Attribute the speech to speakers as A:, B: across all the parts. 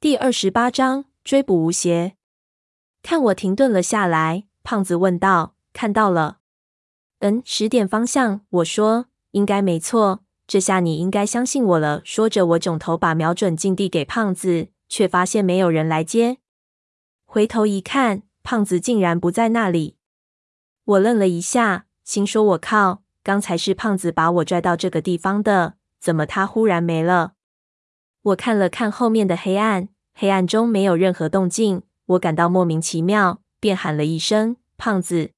A: 第二十八章追捕吴邪。看我停顿了下来，胖子问道：“看到了？”“嗯，十点方向。”我说：“应该没错。这下你应该相信我了。”说着，我转头把瞄准镜递给胖子，却发现没有人来接。回头一看，胖子竟然不在那里。我愣了一下，心说：“我靠，刚才是胖子把我拽到这个地方的，怎么他忽然没了？”我看了看后面的黑暗，黑暗中没有任何动静，我感到莫名其妙，便喊了一声“胖子”。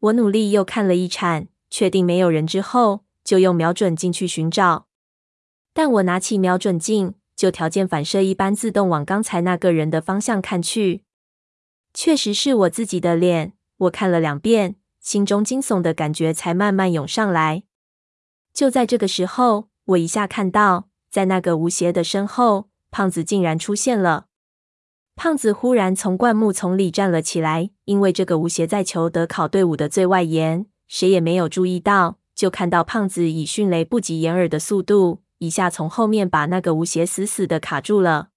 A: 我努力又看了一铲，确定没有人之后，就用瞄准镜去寻找。但我拿起瞄准镜，就条件反射一般自动往刚才那个人的方向看去，确实是我自己的脸。我看了两遍，心中惊悚的感觉才慢慢涌上来。就在这个时候，我一下看到。在那个吴邪的身后，胖子竟然出现了。胖子忽然从灌木丛里站了起来，因为这个吴邪在裘德考队伍的最外沿，谁也没有注意到。就看到胖子以迅雷不及掩耳的速度，一下从后面把那个吴邪死死的卡住了。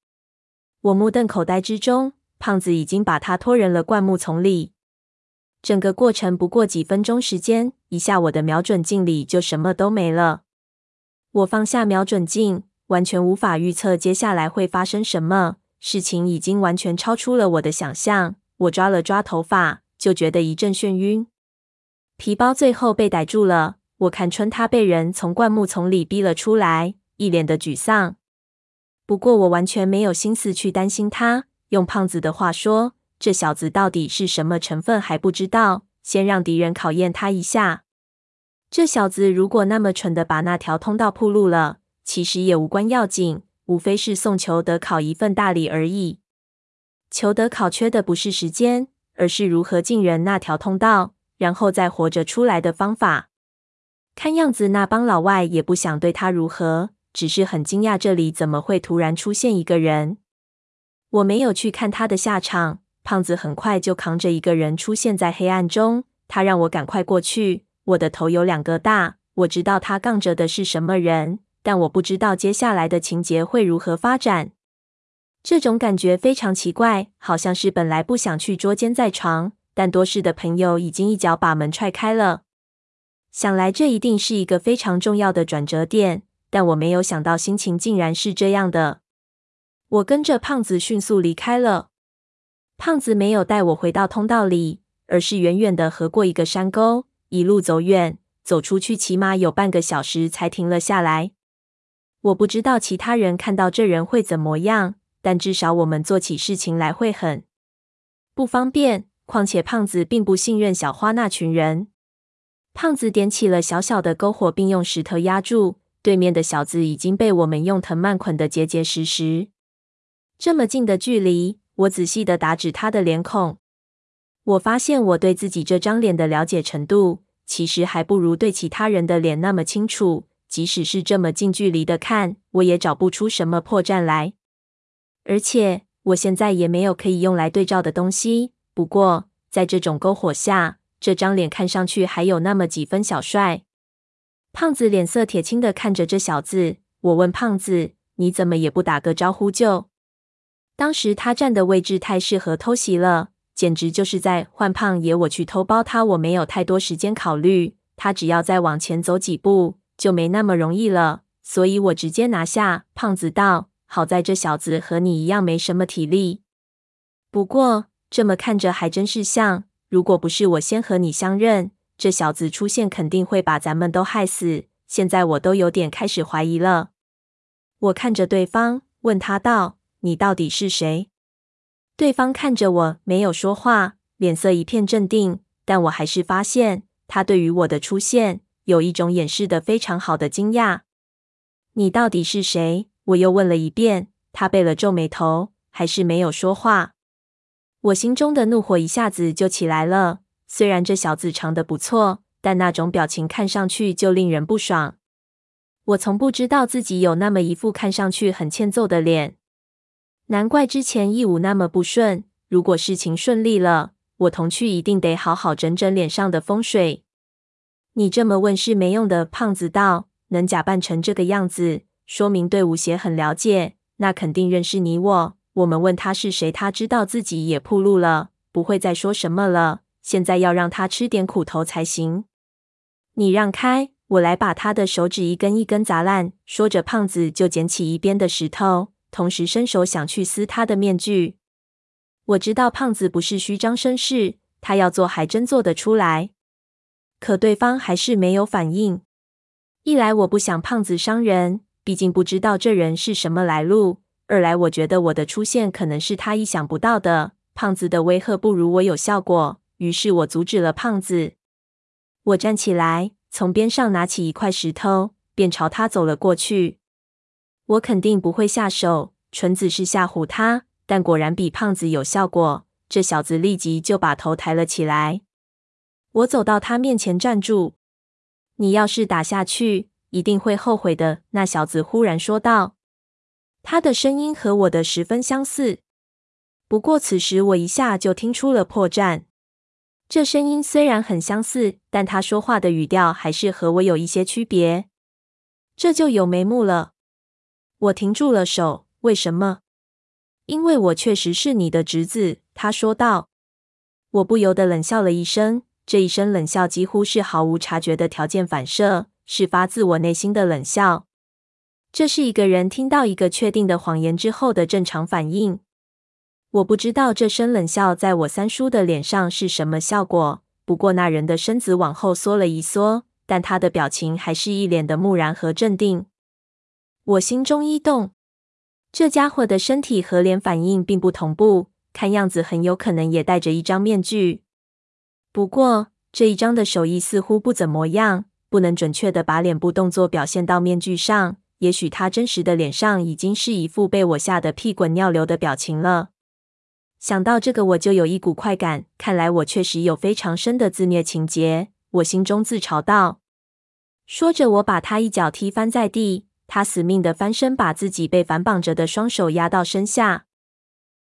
A: 我目瞪口呆之中，胖子已经把他拖人了灌木丛里。整个过程不过几分钟时间，一下我的瞄准镜里就什么都没了。我放下瞄准镜，完全无法预测接下来会发生什么。事情已经完全超出了我的想象。我抓了抓头发，就觉得一阵眩晕。皮包最后被逮住了，我看穿他被人从灌木丛里逼了出来，一脸的沮丧。不过我完全没有心思去担心他。用胖子的话说，这小子到底是什么成分还不知道，先让敌人考验他一下。这小子如果那么蠢的把那条通道铺路了，其实也无关要紧，无非是送裘德考一份大礼而已。裘德考缺的不是时间，而是如何进人那条通道，然后再活着出来的方法。看样子那帮老外也不想对他如何，只是很惊讶这里怎么会突然出现一个人。我没有去看他的下场，胖子很快就扛着一个人出现在黑暗中，他让我赶快过去。我的头有两个大，我知道他杠着的是什么人，但我不知道接下来的情节会如何发展。这种感觉非常奇怪，好像是本来不想去捉奸在床，但多事的朋友已经一脚把门踹开了。想来这一定是一个非常重要的转折点，但我没有想到心情竟然是这样的。我跟着胖子迅速离开了。胖子没有带我回到通道里，而是远远的横过一个山沟。一路走远，走出去起码有半个小时才停了下来。我不知道其他人看到这人会怎么样，但至少我们做起事情来会很不方便。况且胖子并不信任小花那群人。胖子点起了小小的篝火，并用石头压住。对面的小子已经被我们用藤蔓捆得结结实实。这么近的距离，我仔细地打指他的脸孔。我发现我对自己这张脸的了解程度，其实还不如对其他人的脸那么清楚。即使是这么近距离的看，我也找不出什么破绽来。而且我现在也没有可以用来对照的东西。不过在这种篝火下，这张脸看上去还有那么几分小帅。胖子脸色铁青的看着这小子，我问胖子：“你怎么也不打个招呼就？”当时他站的位置太适合偷袭了。简直就是在换胖爷，我去偷包他，我没有太多时间考虑，他只要再往前走几步，就没那么容易了，所以我直接拿下。胖子道：“好在这小子和你一样没什么体力，不过这么看着还真是像。如果不是我先和你相认，这小子出现肯定会把咱们都害死。现在我都有点开始怀疑了。”我看着对方，问他道：“你到底是谁？”对方看着我，没有说话，脸色一片镇定。但我还是发现他对于我的出现有一种掩饰的非常好的惊讶。你到底是谁？我又问了一遍。他背了皱眉头，还是没有说话。我心中的怒火一下子就起来了。虽然这小子长得不错，但那种表情看上去就令人不爽。我从不知道自己有那么一副看上去很欠揍的脸。难怪之前义武那么不顺。如果事情顺利了，我同去一定得好好整整脸上的风水。你这么问是没用的。胖子道：“能假扮成这个样子，说明对吴邪很了解。那肯定认识你我。我们问他是谁，他知道自己也铺路了，不会再说什么了。现在要让他吃点苦头才行。你让开，我来把他的手指一根一根砸烂。说着，胖子就捡起一边的石头，同时伸手想去撕他的面具。我知道胖子不是虚张声势，他要做还真做得出来。可对方还是没有反应。一来我不想胖子伤人，毕竟不知道这人是什么来路；二来我觉得我的出现可能是他意想不到的，胖子的威吓不如我有效果。于是我阻止了胖子。我站起来，从边上拿起一块石头，便朝他走了过去。我肯定不会下手，纯子是吓唬他，但果然比胖子有效果。这小子立即就把头抬了起来。我走到他面前站住。你要是打下去，一定会后悔的。那小子忽然说道，他的声音和我的十分相似。不过此时我一下就听出了破绽。这声音虽然很相似，但他说话的语调还是和我有一些区别。这就有眉目了。我停住了手。为什么？因为我确实是你的侄子。他说道。我不由得冷笑了一声。这一声冷笑几乎是毫无察觉的条件反射，是发自我内心的冷笑。这是一个人听到一个确定的谎言之后的正常反应。我不知道这声冷笑在我三叔的脸上是什么效果，不过那人的身子往后缩了一缩，但他的表情还是一脸的木然和镇定。我心中一动，这家伙的身体和脸反应并不同步，看样子很有可能也戴着一张面具。不过这一张的手艺似乎不怎么样，不能准确的把脸部动作表现到面具上。也许他真实的脸上已经是一副被我吓得屁滚尿流的表情了。想到这个，我就有一股快感。看来我确实有非常深的自虐情节。我心中自嘲道。说着，我把他一脚踢翻在地，他死命的翻身，把自己被反绑着的双手压到身下。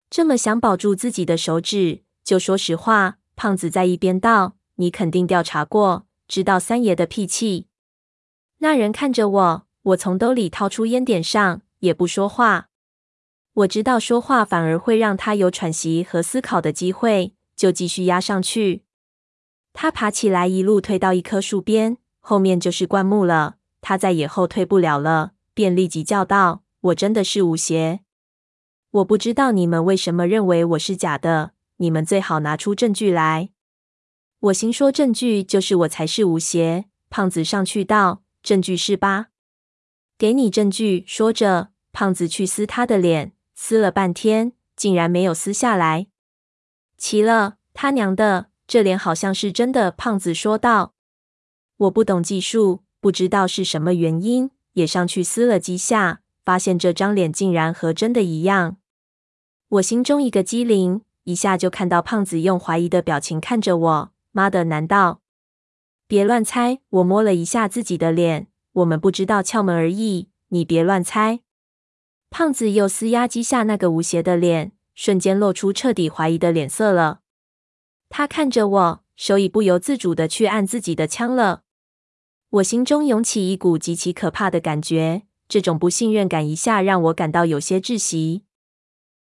A: 这么想保住自己的手指，就说实话。胖子在一边道：“你肯定调查过，知道三爷的脾气。”那人看着我，我从兜里掏出烟点上，也不说话。我知道说话反而会让他有喘息和思考的机会，就继续压上去。他爬起来，一路退到一棵树边，后面就是灌木了。他再也后退不了了，便立即叫道：“我真的是无邪！我不知道你们为什么认为我是假的。”你们最好拿出证据来。我心说，证据就是我才是无邪。胖子上去道：“证据是吧？给你证据。”说着，胖子去撕他的脸，撕了半天，竟然没有撕下来。奇了，他娘的，这脸好像是真的。胖子说道：“我不懂技术，不知道是什么原因，也上去撕了几下，发现这张脸竟然和真的一样。”我心中一个机灵。一下就看到胖子用怀疑的表情看着我。妈的，难道？别乱猜！我摸了一下自己的脸，我们不知道窍门而已。你别乱猜。胖子又撕压几下那个无邪的脸，瞬间露出彻底怀疑的脸色了。他看着我，手已不由自主的去按自己的枪了。我心中涌起一股极其可怕的感觉，这种不信任感一下让我感到有些窒息。